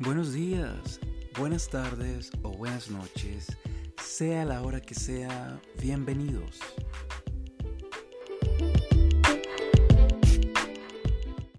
Buenos días, buenas tardes o buenas noches, sea la hora que sea, bienvenidos.